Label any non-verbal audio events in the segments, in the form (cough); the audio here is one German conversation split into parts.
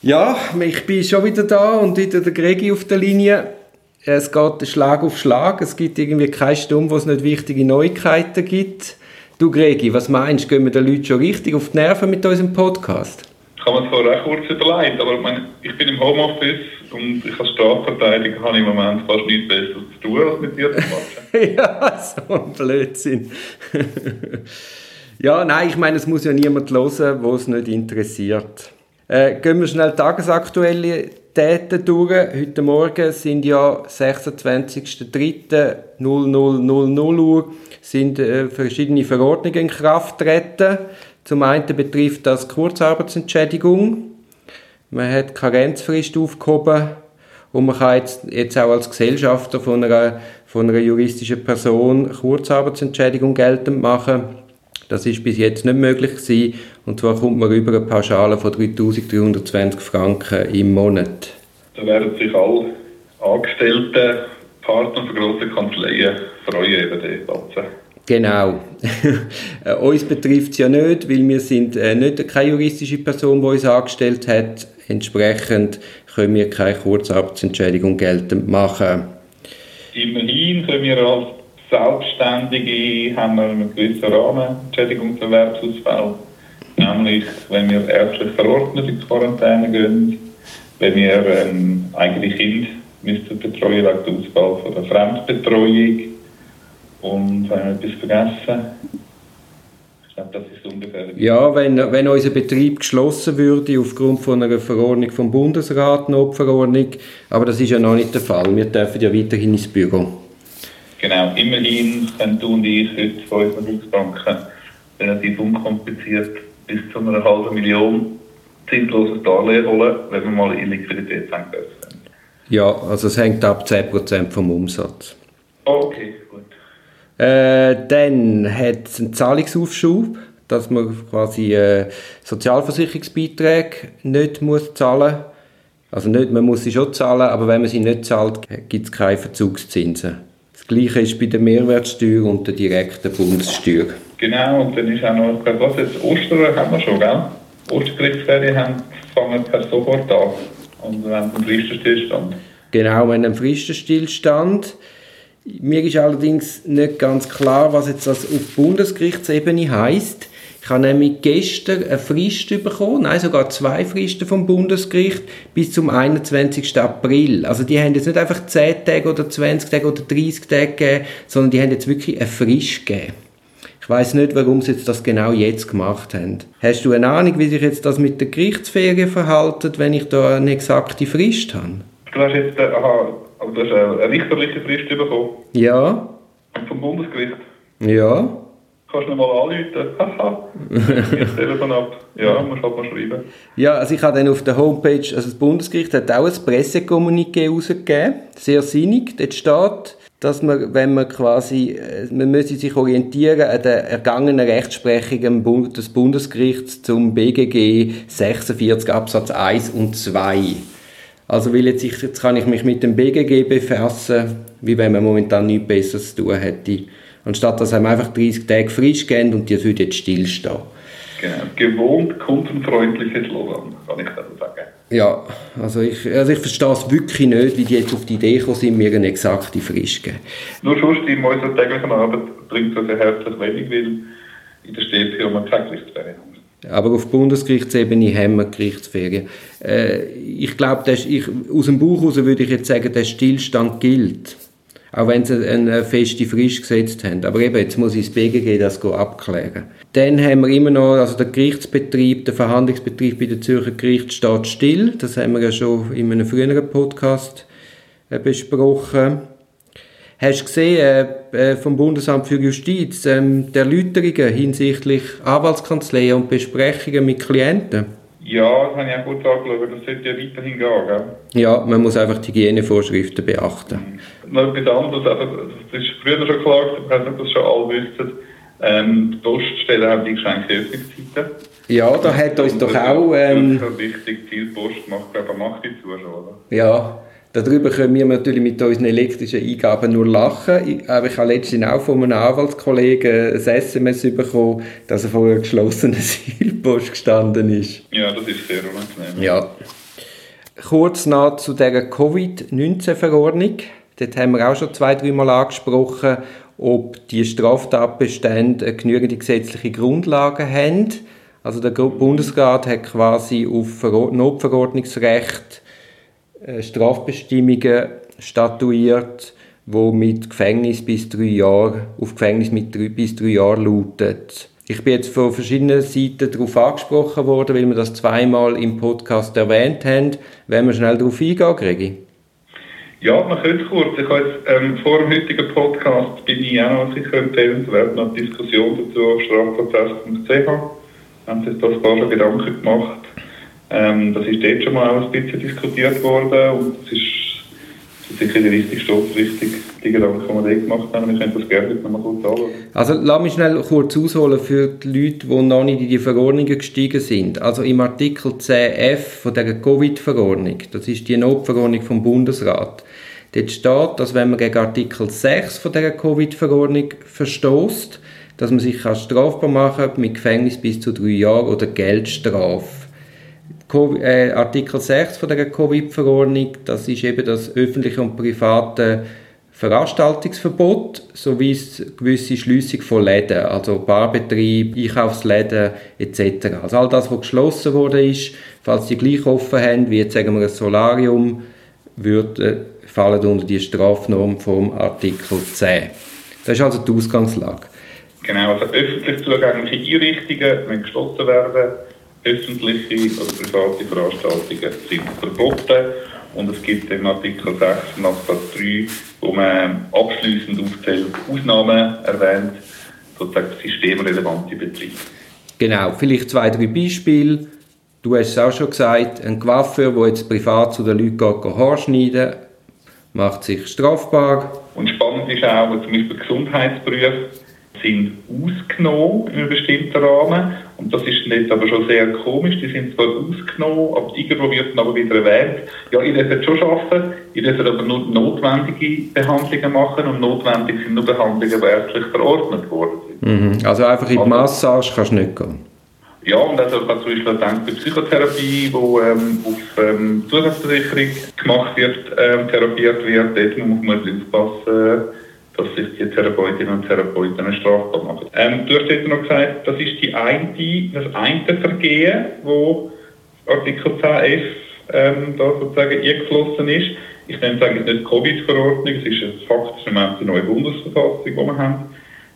Ja, ich bin schon wieder da und wieder der Gregi auf der Linie. Es geht Schlag auf Schlag. Es gibt irgendwie keine Stunde, wo es nicht wichtige Neuigkeiten gibt. Du Gregi, was meinst du? Gehen wir den Leuten schon richtig auf die Nerven mit unserem Podcast? Ich habe mir zwar auch kurz überlegt, aber ich, meine, ich bin im Homeoffice und ich als Strafverteidiger habe im Moment fast nichts Besseres zu tun, als mit dir zu quatschen. (laughs) ja, so ein Blödsinn. (laughs) ja, nein, ich meine, es muss ja niemand hören, wo es nicht interessiert. Äh, gehen wir schnell tagesaktuelle Daten durch. Heute Morgen sind ja 26.03.0000 Uhr sind äh, verschiedene Verordnungen in Kraft treten. Zum einen betrifft das Kurzarbeitsentschädigung. Man hat Karenzfrist aufgehoben und man kann jetzt, jetzt auch als Gesellschafter von einer, von einer juristischen Person Kurzarbeitsentschädigung geltend machen. Das ist bis jetzt nicht möglich gewesen. Und zwar kommt man über eine Pauschale von 3.320 Franken im Monat. Da werden sich alle Angestellten, Partner von grossen Kanzleien freuen über diese Platz. Genau. (laughs) Uns betrifft es ja nicht, weil wir sind äh, nicht keine juristische Person, die uns angestellt hat. Entsprechend können wir keine Kurzarbeitsentschädigung geltend machen. Immerhin können wir als Selbstständige haben wir einen gewissen Rahmen Entschädigungserwerbsausfall. Nämlich, wenn wir ärztlich verordnet in Quarantäne gehen, wenn wir ähm, eigene Kind müssen betreuen wegen der Ausfall von der Fremdbetreuung und haben wir etwas vergessen. Ich glaube, das ist ungefähr. Ja, wenn, wenn unser Betrieb geschlossen würde aufgrund von einer Verordnung vom Bundesrat, Notverordnung, aber das ist ja noch nicht der Fall. Wir dürfen ja weiterhin ins Büro. Genau, immerhin können du und ich heute von unseren Volksbanken relativ unkompliziert bis zu einer halben Million zinsloses Darlehen holen, wenn wir mal in Liquiditätsengpässe sind. Ja, also es hängt ab 10% vom Umsatz. Okay, gut. Äh, dann hat es einen Zahlungsaufschub, dass man quasi äh, Sozialversicherungsbeiträge nicht muss zahlen muss. Also nicht, man muss sie schon zahlen, aber wenn man sie nicht zahlt, gibt es keine Verzugszinsen. Das gleiche ist bei der Mehrwertsteuer und der direkten Bundessteuer. Genau, und dann ist auch noch, was jetzt, Ostern haben wir schon, gell? Ostergerichtsferien haben, fangen per sofort an. Und wir haben einen Fristenstillstand. Genau, wir haben einen Fristenstillstand. Mir ist allerdings nicht ganz klar, was jetzt das auf Bundesgerichtsebene heißt. Ich habe nämlich gestern eine Frist bekommen, nein, sogar zwei Fristen vom Bundesgericht bis zum 21. April. Also die haben jetzt nicht einfach 10 Tage oder 20 Tage oder 30 Tage gegeben, sondern die haben jetzt wirklich eine Frist gegeben. Ich weiß nicht, warum sie jetzt das genau jetzt gemacht haben. Hast du eine Ahnung, wie sich jetzt das mit der Gerichtsferien verhalten, wenn ich da eine exakte Frist habe? Du hast jetzt, äh, aha, aber du hast eine richterliche Frist bekommen. Ja. Vom Bundesgericht. Ja. Kannst du mal anrufen? (laughs) Haha. das Telefon ab. Ja, musst halt mal schreiben. Ja, also ich habe dann auf der Homepage, also das Bundesgericht hat auch ein Pressekommuniqué rausgegeben, sehr sinnig. Dort steht, dass man, wenn man quasi, man müsse sich orientieren an der ergangenen Rechtsprechung des Bundesgerichts zum BGG 46 Absatz 1 und 2. Also weil jetzt, ich, jetzt kann ich mich mit dem BGG befassen, wie wenn man momentan nichts Besseres zu tun hätte. Anstatt dass einem einfach 30 Tage frisch gehen und die würde jetzt stillstehen. Genau, gewohnt kundenfreundliches Slogan, kann ich dazu sagen. Ja, also ich, also ich verstehe es wirklich nicht, wie die jetzt auf die Idee gekommen sind, mir eine exakte Frist geben. Nur sonst in unserer täglichen Arbeit bringt das ja herzlich wenig, weil in der Städte haben wir keine Gerichtsferien. Aber auf Bundesgerichtsebene haben wir Gerichtsferien. Äh, ich glaube, aus dem Buch heraus würde ich jetzt sagen, der Stillstand gilt. Auch wenn sie eine feste Frist gesetzt haben. Aber eben, jetzt muss ich das BGG das abklären. Dann haben wir immer noch, also der Gerichtsbetrieb, der Verhandlungsbetrieb bei der Zürcher Gericht steht still. Das haben wir ja schon in einem früheren Podcast äh, besprochen. Hast du gesehen, äh, vom Bundesamt für Justiz, ähm, Erläuterungen hinsichtlich Anwaltskanzleien und Besprechungen mit Klienten? Ja, das habe ich auch gut angeschaut. Das sollte ja weiterhin gehen, gell? Ja, man muss einfach die Hygienevorschriften beachten. Mhm. Noch etwas anderes, also, das ist früher schon klar, ich weiß nicht, ob das schon alle wissen, ähm, die Poststellen haben eingeschränkte Öffnungszeiten. Ja, da hat uns doch auch... Ähm, das ist wichtig, die Post macht, glaube ich, macht die zu schon, oder? Ja, Darüber können wir natürlich mit unseren elektrischen Eingaben nur lachen. Aber ich habe letztens auch von einem Anwaltskollegen ein SMS bekommen, dass er vor einer geschlossenen Seilpost gestanden ist. Ja, das ist sehr unangenehm. Ja. kurz noch zu der Covid-19-Verordnung. Dort haben wir auch schon zwei, dreimal angesprochen, ob die Straftatbestände genügende gesetzliche Grundlagen haben. Also der Bundesrat hat quasi auf Notverordnungsrecht äh, Strafbestimmungen statuiert, wo mit Gefängnis bis drei Jahre auf Gefängnis mit drei, bis drei Jahren lautet. Ich bin jetzt von verschiedenen Seiten darauf angesprochen worden, weil wir das zweimal im Podcast erwähnt haben. Wenn wir schnell darauf eingehen, Gregi? Ja, man könnte kurz. Ich habe jetzt, ähm, vor dem heutigen Podcast bin ich auch noch sicher empfehlenswert noch eine Diskussion dazu auf strafprozess.ch. Haben sich da ein paar Gedanken gemacht. Ähm, das ist dort schon mal auch ein bisschen diskutiert worden und es ist sicher die richtige Stoßrichtung, die Gedanken, die wir dort gemacht haben. Wir können das gerne noch mal kurz anschauen. Also lass mich schnell kurz ausholen für die Leute, die noch nicht in die Verordnungen gestiegen sind. Also im Artikel 10f von der Covid-Verordnung, das ist die Notverordnung vom Bundesrat, dort steht, dass wenn man gegen Artikel 6 von der Covid-Verordnung verstoßt, dass man sich strafbar machen kann mit Gefängnis bis zu drei Jahren oder Geldstrafe. Äh, Artikel 6 von der Covid-Verordnung, das ist eben das öffentliche und private Veranstaltungsverbot sowie gewisse Schließung von Läden, also Barbetrieb, Einkaufsläden etc. Also all das, was geschlossen wurde ist, falls die gleich offen haben, wie jetzt sagen wir ein Solarium, wird, äh, fallen unter die Strafnorm vom Artikel 10. Das ist also die Ausgangslage. Genau, also öffentlich zugängliche Einrichtungen müssen geschlossen werden öffentliche oder private Veranstaltungen sind verboten. Und es gibt im Artikel 6 Absatz 3, wo man abschließend aufzählt, Ausnahmen erwähnt, sozusagen systemrelevante Betriebe. Genau, vielleicht zwei, drei Beispiele. Du hast es auch schon gesagt, ein Coiffeur, der jetzt privat zu den Leuten geht, Haar schneiden, macht sich strafbar. Und spannend ist auch, zum Beispiel Gesundheitsberufe sind ausgenommen in einem bestimmten Rahmen. Und das ist nicht aber schon sehr komisch. Die sind zwar ausgenommen, aber irgendwo wird dann aber wieder erwähnt, ja, ihr dürft schon arbeiten, ihr dürft aber nur notwendige Behandlungen machen und notwendig sind nur Behandlungen, die ärztlich verordnet worden sind. Mhm. Also einfach in die Massage kannst du nicht gehen? Ja, und also zum Beispiel denken, bei Psychotherapie, die ähm, auf ähm, Zusatzversicherung gemacht wird, ähm, therapiert wird, dort muss man aufpassen, dass sich die Therapeutinnen und Therapeuten strafbar machen. Ähm, du hast jetzt noch gesagt, das ist die eine, das eine Vergehen, wo Artikel 10f ähm, da sozusagen eingeflossen ist. Ich nenne es eigentlich nicht Covid-Verordnung, es ist ein faktisch die neue Bundesverfassung, die wir haben.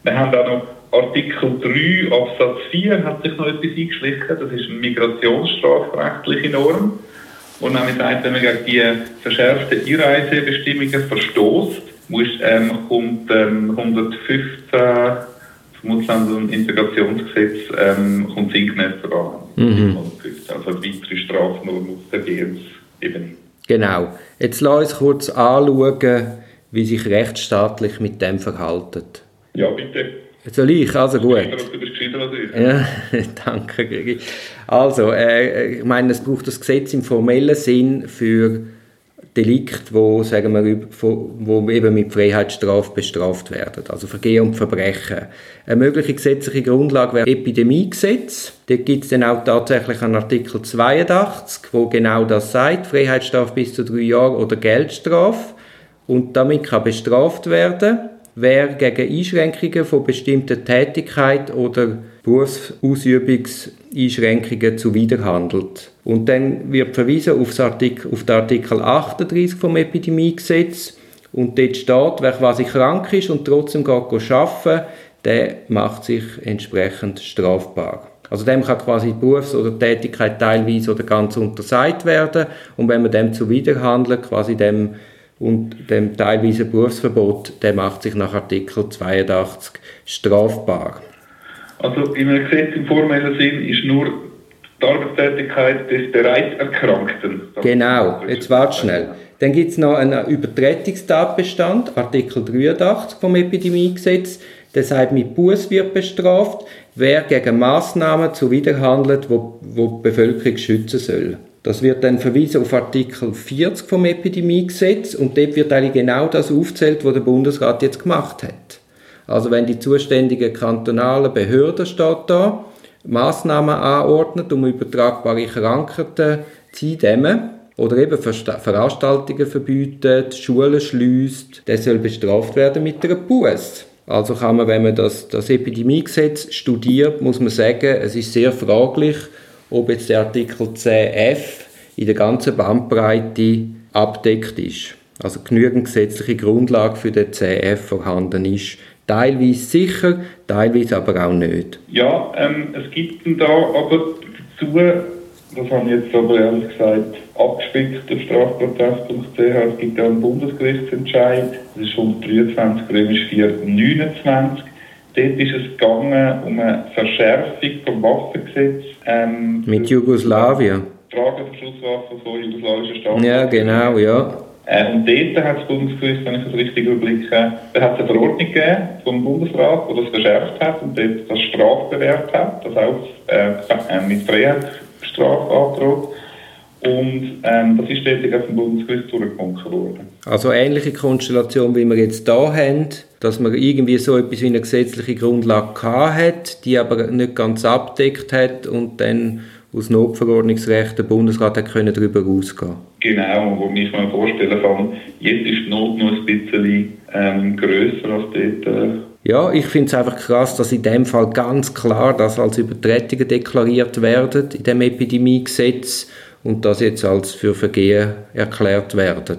Wir haben auch noch Artikel 3 Absatz 4 hat sich noch etwas eingeschlichen, das ist eine migrationsstrafrechtliche Norm. Und nämlich sagt, wenn man gegen die verschärften Einreisebestimmungen verstoßt, muss, ähm, kommt ähm, 115 vom Ausländer- und Integrationsgesetz ähm, kommt sinngemäß voran. Mhm. Also weitere Strafnorm auf der Vergehensebene. Genau. Jetzt lass uns kurz anschauen, wie sich rechtsstaatlich mit dem verhalten. Ja, bitte. Soll ich? Also gut. Ja, (laughs) danke, Gigi. Also, äh, ich meine, es braucht das Gesetz im formellen Sinn für Delikt, wo, sagen wir, wo eben mit Freiheitsstrafe bestraft werden, also Vergehen und Verbrechen. Eine mögliche gesetzliche Grundlage wäre Epidemiegesetz. Dort gibt es dann auch tatsächlich einen Artikel 82, wo genau das sagt, Freiheitsstrafe bis zu drei Jahren oder Geldstrafe. Und damit kann bestraft werden, wer gegen Einschränkungen von bestimmten Tätigkeit oder Berufsausübungseinschränkungen zuwiderhandelt. Und dann wird verwiesen auf, Artikel, auf den Artikel 38 vom Epidemiegesetz und dort steht, wer quasi krank ist und trotzdem geht arbeiten, der macht sich entsprechend strafbar. Also dem kann quasi die Berufs- oder Tätigkeit teilweise oder ganz untersagt werden und wenn man dem zuwiderhandelt, quasi dem und dem teilweise Berufsverbot, der macht sich nach Artikel 82 strafbar. Also im Gesetz im formellen Sinn ist nur die Arbeitstätigkeit des bereits Erkrankten. Genau, jetzt warte schnell. Dann gibt es noch einen Übertretungstatbestand, Artikel 83 vom Epidemiegesetz. Der sagt, mit Buß wird bestraft, wer gegen Massnahmen zuwiderhandelt, wo, wo die Bevölkerung schützen soll. Das wird dann verwiesen auf Artikel 40 vom Epidemiegesetz und dort wird eigentlich genau das aufzählt, was der Bundesrat jetzt gemacht hat. Also wenn die zuständige kantonale Behörde steht da, Maßnahmen anordnet, um übertragbare Krankheiten zu eindämmen, oder eben Veranstaltungen verbietet, Schulen schließt, der soll bestraft werden mit einer Buße. Also kann man, wenn man das, das Epidemiegesetz studiert, muss man sagen, es ist sehr fraglich, ob jetzt der Artikel 10f in der ganzen Bandbreite abdeckt ist. Also genügend gesetzliche Grundlage für den 10f vorhanden ist. Teilweise sicher, teilweise aber auch nicht. Ja, ähm, es gibt da aber dazu das habe ich jetzt aber ehrlich gesagt abgespickt auf strafprotest.ch. Es gibt ja einen Bundesgerichtsentscheid, das ist 123 römisch 4 29. Dort ist es gegangen um eine Verschärfung vom Waffengesetz. Ähm, Mit Jugoslawien? Trageverschlusswaffen von jugoslawischen Staaten. Ja, genau, ja. Äh, und dort hat das Bundesgericht, wenn ich das richtig überblicke, da hat es eine Verordnung gegeben vom Bundesrat, die das verschärft hat und dort das strafbewehrt hat, das auch äh, mit Freiheit Strafe androht. Und ähm, das ist dort auf dem Bundesgericht durchgewunken worden. Also ähnliche Konstellation, wie wir jetzt hier haben, dass man irgendwie so etwas wie eine gesetzliche Grundlage hat, die aber nicht ganz abdeckt hat und dann aus Notverordnungsrecht der Bundesrat hat können darüber rausgehen Genau, wo ich mir vorstellen kann, jetzt ist die Not noch ein bisschen ähm, grösser als dort. Äh, ja, ich finde es einfach krass, dass in dem Fall ganz klar das als Übertretungen deklariert werden in dem Epidemiegesetz und das jetzt als für Vergehen erklärt werden.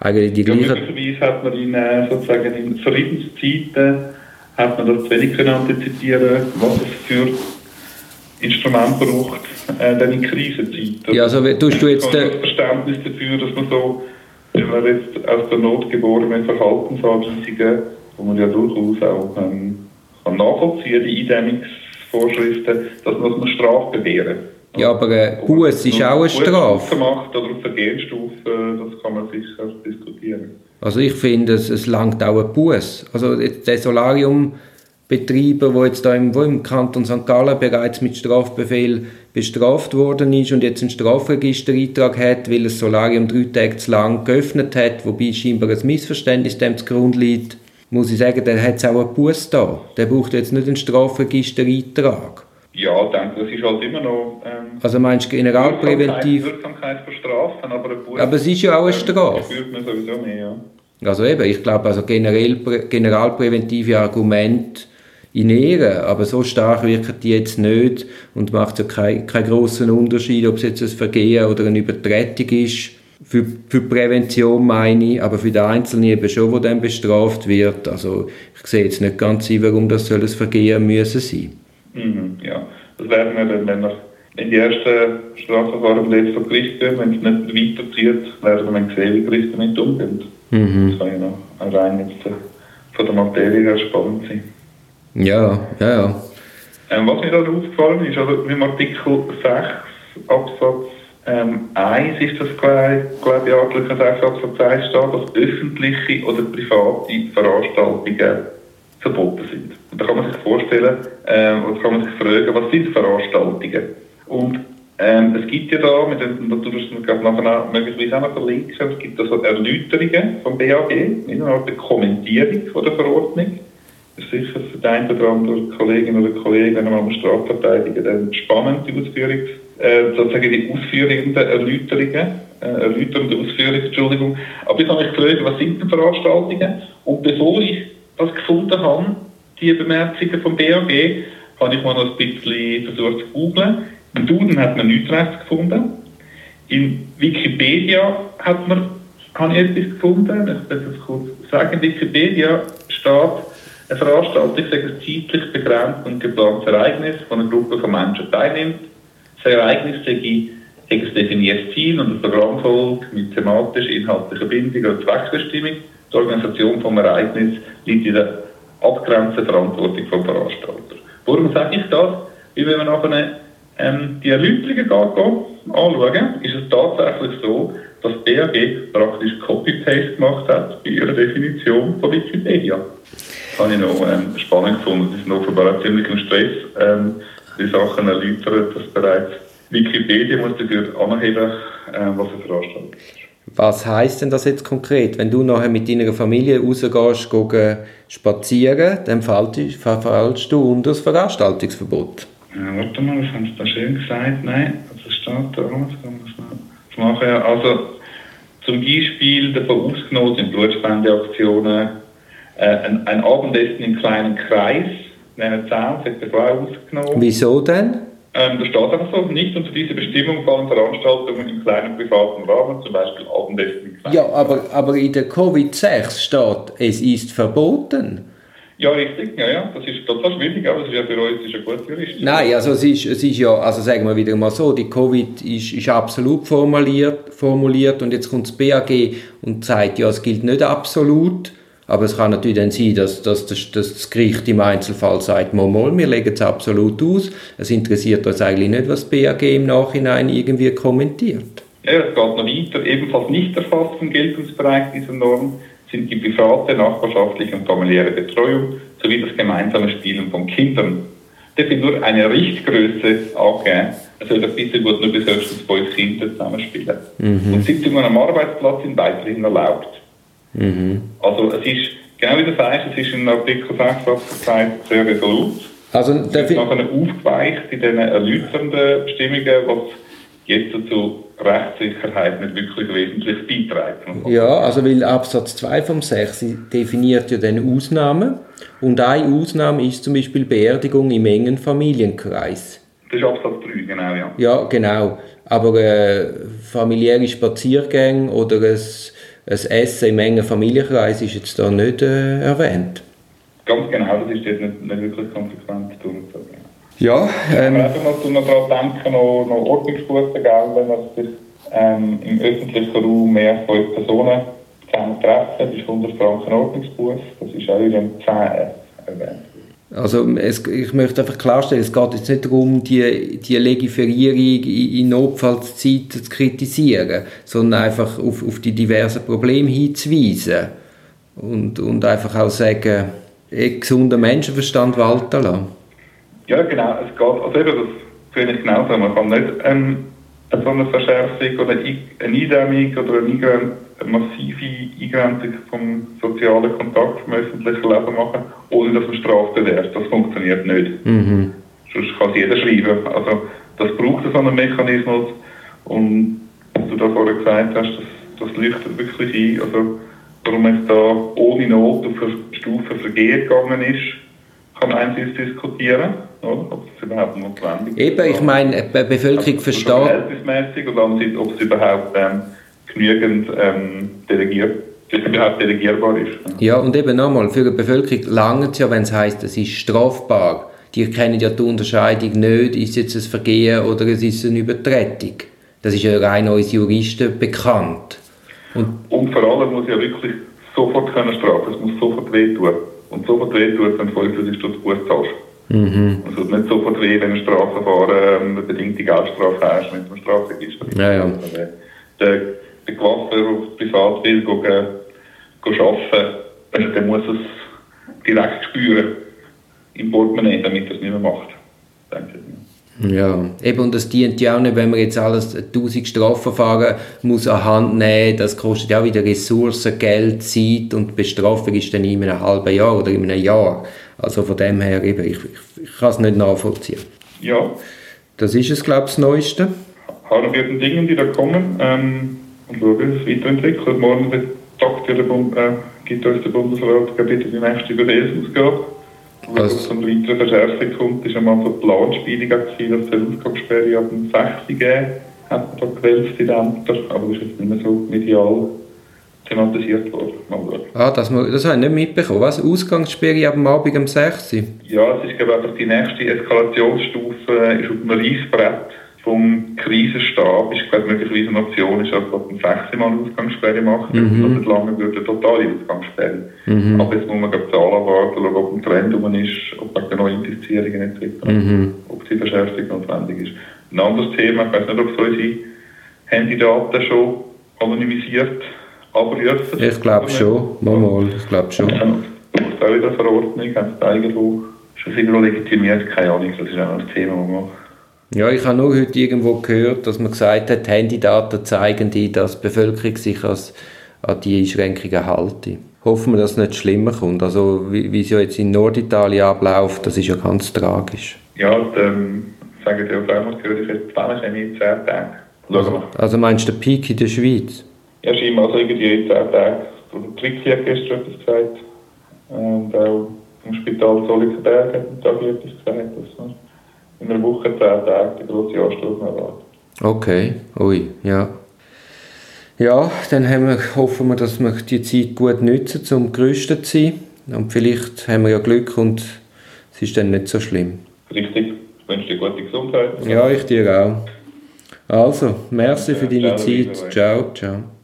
Eigentlich die ja, möglicherweise hat man in, äh, sozusagen in Friedenszeiten hat man das zu wenig antizipieren, was es für Instrumente braucht, äh, dann in Krisenzeiten. Ja, also tust du jetzt... Das Verständnis dafür, dass man so, wenn man jetzt aus der Not geborenen Verhaltensanweisungen wo man ja durchaus auch ähm, kann nachvollziehen die Eindämmungsvorschriften, dass man eine Strafe bewähren Ja, aber äh, Buß ist auch eine Strafe. macht oder auf Vergehensstufe, das kann man sicher diskutieren. Also ich finde, es, es langt auch ein Buß. Also der Solarium Betreiber, wo jetzt da im, wo im Kanton St. Gallen bereits mit Strafbefehl bestraft worden ist und jetzt einen Strafregistereintrag hat, weil das Solarium drei Tage zu lang geöffnet hat, wobei scheinbar ein Missverständnis dem zugrunde liegt muss ich sagen, der hat es auch einen Bus da. Der braucht jetzt nicht einen Strafregistereintrag. Ja, ich denke, das ist halt immer noch... Ähm, also meinst du generalpräventiv... Wirksamkeit von Strafen, aber ein Bus... Aber es ist ja auch eine Strafe. Spürt man sowieso mehr, ja. Also eben, ich glaube, also generell, generalpräventive Argumente in Ehre, aber so stark wirken die jetzt nicht und macht ja keinen kein grossen Unterschied, ob es jetzt ein Vergehen oder eine Übertretung ist für, für Prävention meine ich, aber für den Einzelnen eben schon, der dann bestraft wird. Also ich sehe jetzt nicht ganz ein, warum das soll ein Vergehen müssen sein. Mhm, ja, das werden wir dann, wenn wir in die ersten Strafverfahren jetzt vor Gericht gehen, wenn es nicht weiterzieht, werden wir dann sehen, wie Gerichte damit umgehen. Mhm. Das kann ja noch rein jetzt äh, von der Materie her spannend sein. Ja, ja, ja. Ähm, was mir da aufgefallen ist, also im Artikel 6 Absatz ähm, eins ist das, glaube ich, artlicher Absatz von 2 steht, dass öffentliche oder private Veranstaltungen verboten sind. Und da kann man sich vorstellen, äh, oder kann man sich fragen, was sind Veranstaltungen? Und ähm, es gibt ja da, mit dem, da tust du nachher auch, möglicherweise auch noch verlinken, es gibt also Erläuterungen vom BAG, innerhalb der Kommentierung von der Verordnung. Sicher für den einen oder anderen Kolleginnen oder Kollegen, wenn man mal Strafverteidigen, dann spannend, die Ausführungs äh, sozusagen die ausführenden Erläuterungen, äh, erläuternde Ausführungen, Entschuldigung. Aber jetzt habe ich gefragt, was sind denn Veranstaltungen? Und bevor ich das gefunden habe, die Bemerkungen vom BAG, habe ich mal noch ein bisschen versucht zu googeln. Im Duden hat man nichts rechts gefunden. In Wikipedia hat man, habe ich etwas gefunden. Ich werde das kurz sagen. In Wikipedia steht, eine Veranstaltung ist ein zeitlich begrenzt und geplantes Ereignis, von einer Gruppe von Menschen teilnimmt das Ereignis sei ein definiertes Ziel und ein Programm folgt mit thematisch inhaltlicher Bindung und Zweckbestimmung. Die Organisation des Ereignisses liegt in der abgrenzten Verantwortung des Veranstalters. Warum sage ich das? Weil wenn wir nachher ähm, die Erläuterungen anschauen, ist es tatsächlich so, dass BAG praktisch Copy-Paste gemacht hat bei ihrer Definition von Wikipedia. Das habe ich noch ähm, spannend gefunden. Das ist noch offenbar ziemlich im Stress. Ähm, die Sachen erläutert, dass bereits Wikipedia muss dafür anheben, äh, was eine Veranstaltung ist. Was heisst denn das jetzt konkret? Wenn du nachher mit deiner Familie rausgehst, gehen, spazieren, dann fallst du unter das Veranstaltungsverbot. Ja, warte mal, das haben sie da schön gesagt. Nein, also steht da, zu machen. Also zum Beispiel davon ausgenommen sind Blutspendeaktionen, äh, ein, ein Abendessen im kleinen Kreis, nennen Zaun, das hat davon ausgenommen. Wieso denn? Ähm, da steht einfach so, nicht unter diese Bestimmung fallen Veranstaltungen im kleinen privaten Rahmen, zum Beispiel Abendessen im kleinen Ja, aber, aber in der Covid-6 steht, es ist verboten. Ja, richtig, ja, ja. Das ist total schwierig, aber es ist ja für uns ist ja gut Jurist. Nein, also es ist, es ist ja, also sagen wir wieder mal so, die Covid ist, ist absolut formuliert, formuliert und jetzt kommt das BAG und sagt, ja, es gilt nicht absolut, aber es kann natürlich dann sein, dass, dass, das, dass das Gericht im Einzelfall sagt, mal, mal, wir legen es absolut aus. Es interessiert uns eigentlich nicht, was das BAG im Nachhinein irgendwie kommentiert. Ja, es geht noch weiter. Ebenfalls nicht erfasst im Geltungsbereich dieser Norm sind die private, nachbarschaftliche und familiäre Betreuung sowie das gemeinsame Spielen von Kindern. Da wird nur eine Richtgröße angegeben. Also das bitte wird nur bis höchstens fünf Kinder zusammenspielen. Mhm. Und Sitzungen am Arbeitsplatz sind weiterhin erlaubt. Mhm. Also es ist, genau wie du sagst, es ist in Artikel 6 Absatz 2 sehr resolut. Also, Es ist ich, nachher aufgeweicht in diesen erläuternden Bestimmungen, was jetzt zu Rechtssicherheit nicht wirklich wesentlich beiträgt. ja, also weil Absatz 2 vom 6 definiert ja dann Ausnahmen und eine Ausnahme ist zum Beispiel Beerdigung im engen Familienkreis. Das ist Absatz 3, genau, ja. Ja, genau. Aber äh, familiäre Spaziergänge oder ein, ein Essen im engen Familienkreis ist jetzt da nicht äh, erwähnt. Ganz genau, das ist jetzt nicht, nicht wirklich konsequent durchgezogen. Ja, Aber ähm, einfach noch, noch daran denken, noch, noch Ordnungsbussen, gell, wenn man sich ähm, im öffentlichen Raum mehr als fünf Personen zusammen treffen, ist 100 Franken Ordnungsbus. Das ist auch in dem 10 erwähnt. also es, ich möchte einfach klarstellen, es geht jetzt nicht darum, die, die Legiferierung in Notfallzeiten zu kritisieren, sondern einfach auf, auf die diversen Probleme hinzuweisen und, und einfach auch sagen, gesunder Menschenverstand walten lassen. Ja, genau. Es geht, also eben, das finde ich genauso. Man kann nicht ähm, so eine Verschärfung oder eine Eindämmung oder eine, eine massive Eingrenzung vom sozialen Kontakt vom öffentlichen Leben machen, ohne dass man Strafe bewährt. Das funktioniert nicht. Mhm. Sonst kann es jeder schreiben. Also, das braucht so einen Mechanismus. Und was du da vorher gesagt hast, das, das leuchtet wirklich ein. Also, warum es da ohne Not auf eine Stufe Vergehen gegangen ist, kann man einerseits diskutieren, oder? ob es überhaupt notwendig ist. Eben, ich meine, die Bevölkerung Also, versteht... Andererseits, ob es überhaupt ähm, genügend ähm, delegiert, überhaupt delegierbar ist. Ja, und eben nochmal, für die Bevölkerung langt es ja, wenn es heisst, es ist strafbar. Die kennen ja die Unterscheidung nicht, ist jetzt ein Vergehen oder es ist eine Übertretung. Das ist ja rein uns Juristen bekannt. Und Und vor allem muss ja wirklich sofort können strafen. Es muss sofort wehtun. Und sofort wehtun, wenn du 50 Stutz Buß zahlst. Mhm. Es tut nicht sofort weh, wenn ein Strafverfahren ähm, eine bedingte Geldstrafe hast mit dem Strafregister. Ja, ja. Also, der, der, der Gewaffer, der privat will, go, go arbeiten, also, (laughs) der muss es direkt spüren im Portemonnaie, damit er es nicht mehr macht. Denke ich. Ja, eben, und das dient ja auch nicht, wenn man jetzt alles 1000 Strafverfahren muss an Hand nehmen, das kostet ja auch wieder Ressourcen, Geld, Zeit und die Bestrafung ist dann in einem halben Jahr oder in einem Jahr. Also von dem her, eben, ich, ich, ich kann es nicht nachvollziehen. Ja, Das ist es, glaube ich, das Neueste. haben wir den Dingen, die da kommen, ähm, und schauen, wie es weiterentwickelt. Morgen ja der Bund, äh, gibt uns der Bundesrat bitte die nächste Befehlsausgabe. Wenn Was? es zu einer weiteren Verschärfung kommt, ist einmal so die Planspielung gewesen, dass die Ausgangssperre ab dem 6. geben, hat man da gewählt, die Ämter, aber das ist jetzt nicht mehr so medial thematisiert worden. Mal schauen. Ah, das, das habe ich nicht mitbekommen. Was? Ausgangssperre ab dem Abend um 6 Uhr? Ja, es ist glaube ich einfach die nächste Eskalationsstufe äh, ist auf dem Reissbrett vom Krisenstab. Ist glaube ich möglicherweise eine Option, ist dass man sechs Mal Ausgangssperre macht. Mhm. Das nicht lange würde eine totale Ausgangssperre. Aber jetzt muss man glaube Zahlen warten, schauen, ob ein Trend rum ist, ob wegen der Neuinfizierungen etc. Mhm. Ob die Verschärfung notwendig ist. Ein anderes Thema, ich weiß nicht, ob so unsere Handydaten schon anonymisiert abrufen. Ich glaube schon. Mal, mal, ich glaube schon. Ja, es auch wieder Verordnung, sie irgendwo schon irgendwo legitimiert, keine Ahnung, das ist auch ein Thema, das man Ja, ich habe nur heute irgendwo gehört, dass man gesagt hat, Handydaten zeigen die, dass die Bevölkerung sich als, an die Einschränkungen halte. Hoffen wir, dass es nicht schlimmer kommt. Also wie, wie es ja jetzt in Norditalien abläuft, das ist ja ganz tragisch. Ja, und, ähm, sagen die auch einmal gehört, ich hätte 10 Chemie in 10 Tagen. Schauen wir. Also meinst du den Peak in der Schweiz? Ja, scheinbar also irgendwie 10 Tage. Der Tricki hat gestern etwas gesagt. Und auch im Spital Zollikenberg hat am Tag etwas gesagt, dass man in einer Woche 10 Tage grossen Anstoß noch erwartet. Okay, ui, ja. Ja, dann haben wir, hoffen wir, dass wir die Zeit gut nutzen, um gerüstet zu sein. Und vielleicht haben wir ja Glück und es ist dann nicht so schlimm. Richtig. Ich wünsche dir gute Gesundheit. Ja, ich dir auch. Also, merci für deine Ciao, Zeit. Ciao, ciao.